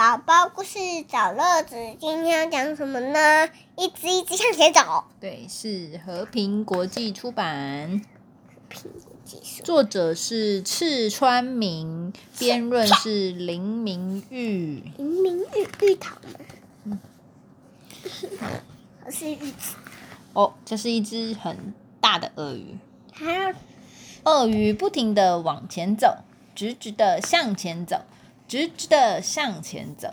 宝宝故事找乐子，今天要讲什么呢？一只一只向前走。对，是和平国际出版，作者是赤川明，编论是林明玉。林明玉玉桃吗？不是玉子，哦，这是一只很大的鳄鱼。还有鳄鱼不停的往前走，直直的向前走，直直的向前走，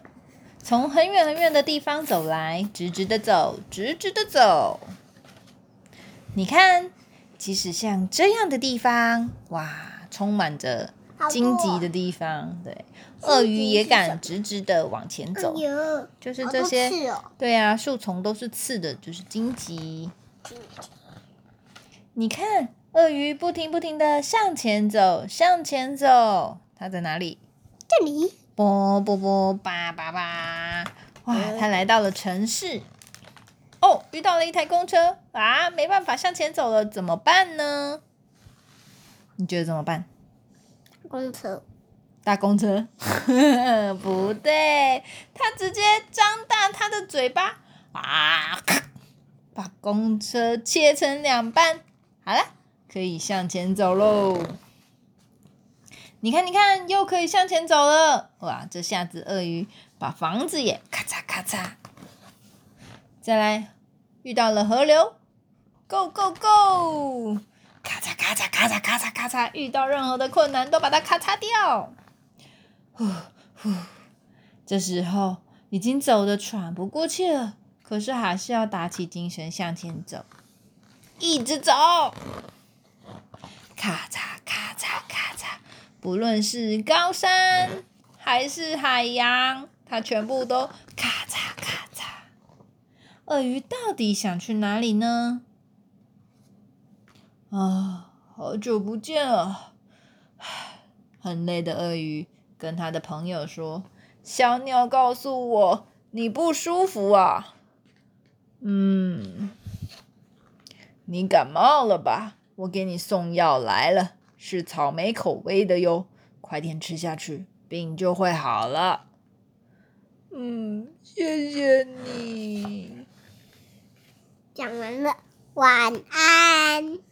从很远很远的地方走来，直直的走，直直的走。你看，即使像这样的地方，哇，充满着荆棘的地方，对，鳄鱼也敢直直的往前走哎，就是这些。哦对啊，树丛都是刺的，就是荆棘。你看，鳄鱼不停不停的向前走，向前走，它在哪里？这里啵啵啵，叭叭叭！哇，他来到了城市。哦，遇到了一台公车啊，没办法向前走了，怎么办呢？你觉得怎么办？公车，搭公车？不对，他直接张大他的嘴巴啊，咔把公车切成两半。好了，可以向前走喽。你看，你看，又可以向前走了。哇，这下子鳄鱼把房子也咔嚓咔嚓。再来，遇到了河流，Go Go Go！咔嚓咔嚓咔嚓咔嚓咔嚓，遇到任何的困难都把它咔嚓掉。呼呼，这时候已经走得喘不过气了，可是还是要打起精神向前走，一直走。咔嚓咔嚓咔嚓，不论是高山还是海洋，它全部都咔嚓咔嚓。鳄鱼到底想去哪里呢？啊，好久不见了，很累的鳄鱼跟他的朋友说：“小鸟告诉我你不舒服啊，嗯，你感冒了吧？我给你送药来了，是草莓口味的哟，快点吃下去，病就会好了。”嗯，谢谢你。讲完了，晚安。